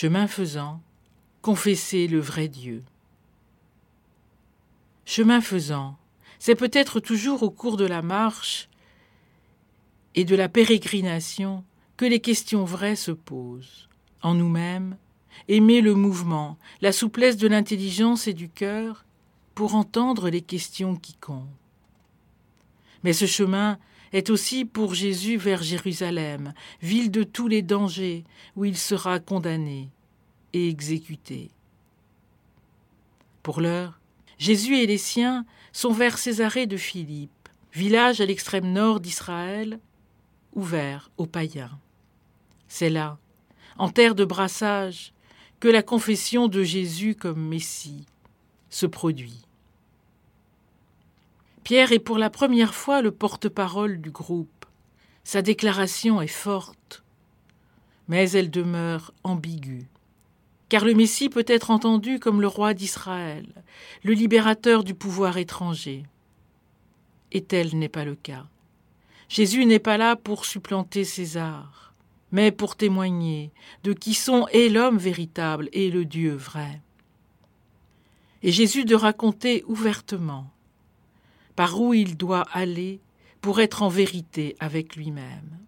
Chemin faisant, confesser le vrai Dieu. Chemin faisant, c'est peut-être toujours au cours de la marche et de la pérégrination que les questions vraies se posent. En nous-mêmes, aimer le mouvement, la souplesse de l'intelligence et du cœur pour entendre les questions qui comptent. Mais ce chemin est aussi pour Jésus vers Jérusalem, ville de tous les dangers, où il sera condamné et exécuté. Pour l'heure, Jésus et les siens sont vers Césarée de Philippe, village à l'extrême nord d'Israël, ouvert aux païens. C'est là, en terre de brassage, que la confession de Jésus comme Messie se produit. Pierre est pour la première fois le porte-parole du groupe. Sa déclaration est forte, mais elle demeure ambiguë. Car le Messie peut être entendu comme le roi d'Israël, le libérateur du pouvoir étranger. Et tel n'est pas le cas. Jésus n'est pas là pour supplanter César, mais pour témoigner de qui sont et l'homme véritable et le Dieu vrai. Et Jésus de raconter ouvertement par où il doit aller pour être en vérité avec lui-même.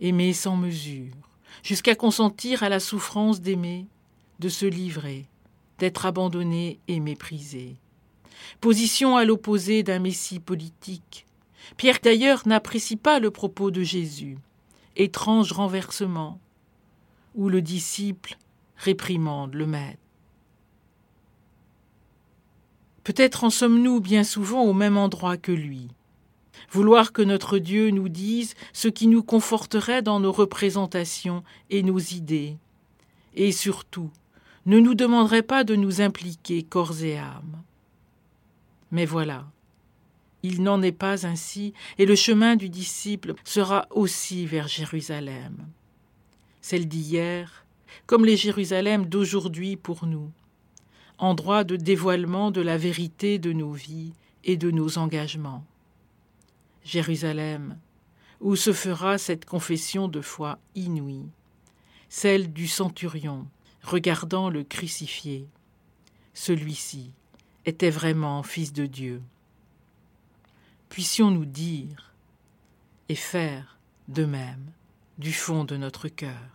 Aimer sans mesure, jusqu'à consentir à la souffrance d'aimer, de se livrer, d'être abandonné et méprisé. Position à l'opposé d'un Messie politique. Pierre d'ailleurs n'apprécie pas le propos de Jésus. Étrange renversement, où le disciple réprimande le maître. Peut-être en sommes-nous bien souvent au même endroit que lui. Vouloir que notre Dieu nous dise ce qui nous conforterait dans nos représentations et nos idées. Et surtout, ne nous demanderait pas de nous impliquer corps et âme. Mais voilà, il n'en est pas ainsi, et le chemin du disciple sera aussi vers Jérusalem. Celle d'hier, comme les Jérusalem d'aujourd'hui pour nous endroit de dévoilement de la vérité de nos vies et de nos engagements. Jérusalem, où se fera cette confession de foi inouïe, celle du centurion regardant le crucifié. Celui-ci était vraiment fils de Dieu. Puissions-nous dire et faire de même du fond de notre cœur.